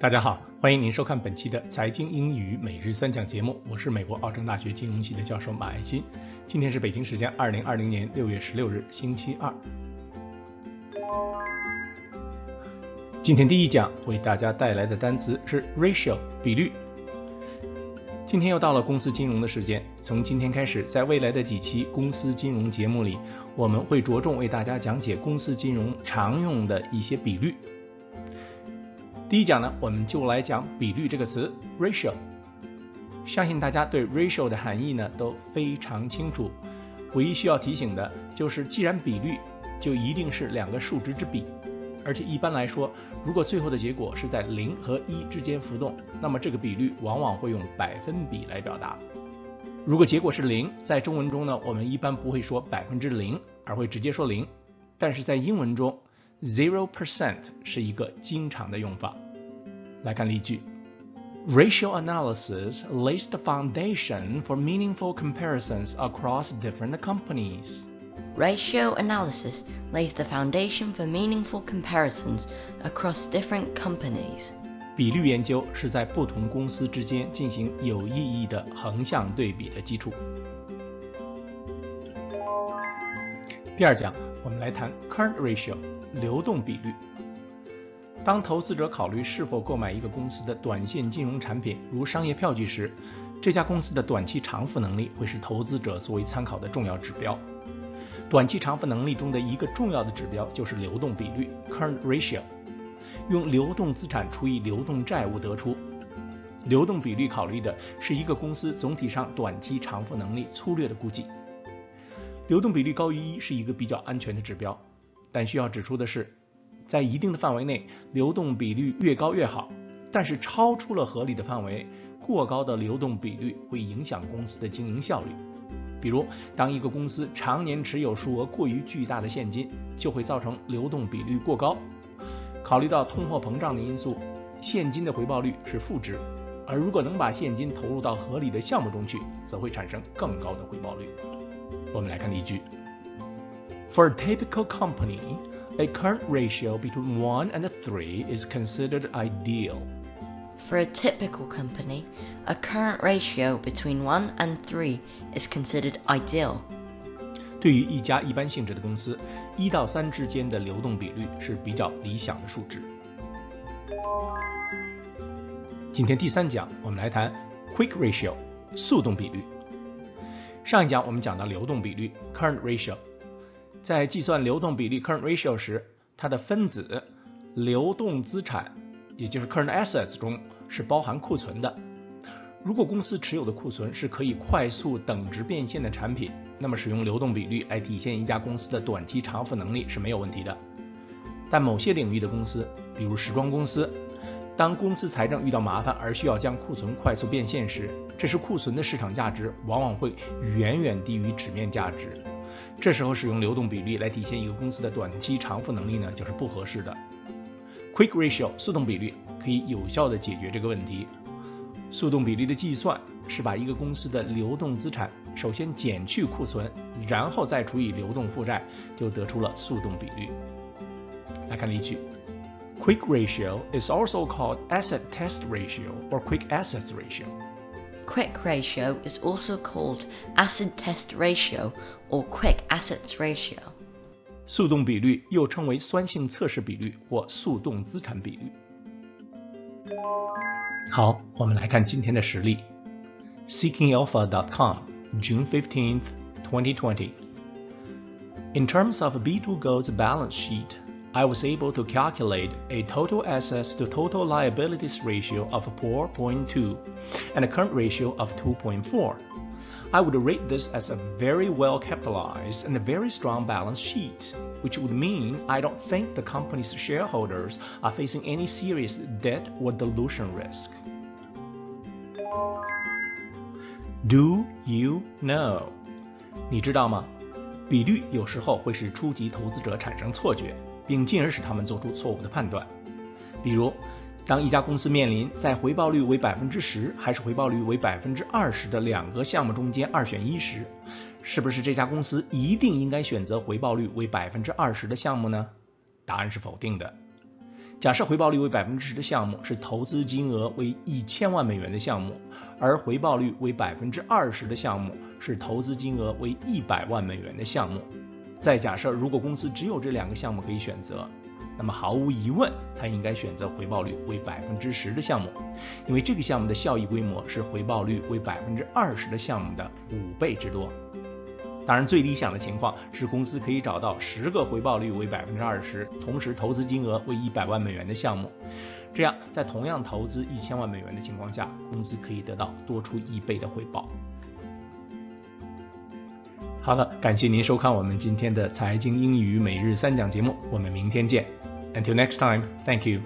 大家好，欢迎您收看本期的财经英语每日三讲节目，我是美国奥城大学金融系的教授马爱新。今天是北京时间二零二零年六月十六日，星期二。今天第一讲为大家带来的单词是 ratio 比率。今天又到了公司金融的时间，从今天开始，在未来的几期公司金融节目里，我们会着重为大家讲解公司金融常用的一些比率。第一讲呢，我们就来讲比率这个词 ratio。相信大家对 ratio 的含义呢都非常清楚。唯一需要提醒的就是，既然比率就一定是两个数值之比，而且一般来说，如果最后的结果是在零和一之间浮动，那么这个比率往往会用百分比来表达。如果结果是零，在中文中呢，我们一般不会说百分之零，而会直接说零。但是在英文中 ，Zero percent 是一个经常的用法。来看例句：Ratio analysis lays the foundation for meaningful comparisons across different companies. Ratio analysis lays the foundation for meaningful comparisons across different companies. 比率研究是在不同公司之间进行有意义的横向对比的基础。第二讲， 我们来谈 current ratio。流动比率。当投资者考虑是否购买一个公司的短线金融产品，如商业票据时，这家公司的短期偿付能力会是投资者作为参考的重要指标。短期偿付能力中的一个重要的指标就是流动比率 （current ratio），用流动资产除以流动债务得出。流动比率考虑的是一个公司总体上短期偿付能力粗略的估计。流动比率高于一是一个比较安全的指标。但需要指出的是，在一定的范围内，流动比率越高越好。但是超出了合理的范围，过高的流动比率会影响公司的经营效率。比如，当一个公司常年持有数额过于巨大的现金，就会造成流动比率过高。考虑到通货膨胀的因素，现金的回报率是负值。而如果能把现金投入到合理的项目中去，则会产生更高的回报率。我们来看例句。For a typical company, a current ratio between one and three is considered ideal. For a typical company, a current ratio between one and three is considered ideal. 对于一家一般性质的公司，一到三之间的流动比率是比较理想的数值。今天第三讲，我们来谈 quick ratio 速动比率。上一讲我们讲到流动比率 current ratio。在计算流动比率 （current ratio） 时，它的分子流动资产，也就是 current assets 中是包含库存的。如果公司持有的库存是可以快速等值变现的产品，那么使用流动比率来体现一家公司的短期偿付能力是没有问题的。但某些领域的公司，比如时装公司，当公司财政遇到麻烦而需要将库存快速变现时，这时库存的市场价值往往会远远低于纸面价值。这时候使用流动比率来体现一个公司的短期偿付能力呢，就是不合适的。Quick ratio 速动比率可以有效的解决这个问题。速动比率的计算是把一个公司的流动资产首先减去库存，然后再除以流动负债，就得出了速动比率。来看例句 ：Quick ratio is also called asset test ratio or quick assets ratio. Quick ratio is also called acid test ratio or quick assets ratio. 速动比率又称为酸性测试比率或速动资产比率。好，我们来看今天的实例。SeekingAlpha.com, June 15th, 2020. In terms of B2Go's balance sheet, I was able to calculate a total assets to total liabilities ratio of 4.2 and a current ratio of 2.4. I would rate this as a very well capitalized and a very strong balance sheet, which would mean I don't think the company's shareholders are facing any serious debt or dilution risk. Do you know? 你知道吗？比率有时候会使初级投资者产生错觉。 并进而使他们做出错误的判断。比如，当一家公司面临在回报率为百分之十还是回报率为百分之二十的两个项目中间二选一时，是不是这家公司一定应该选择回报率为百分之二十的项目呢？答案是否定的。假设回报率为百分之十的项目是投资金额为一千万美元的项目，而回报率为百分之二十的项目是投资金额为一百万美元的项目。再假设如果公司只有这两个项目可以选择，那么毫无疑问，他应该选择回报率为百分之十的项目，因为这个项目的效益规模是回报率为百分之二十的项目的五倍之多。当然，最理想的情况是公司可以找到十个回报率为百分之二十，同时投资金额为一百万美元的项目，这样在同样投资一千万美元的情况下，公司可以得到多出一倍的回报。好了，感谢您收看我们今天的财经英语每日三讲节目，我们明天见。Until next time, thank you.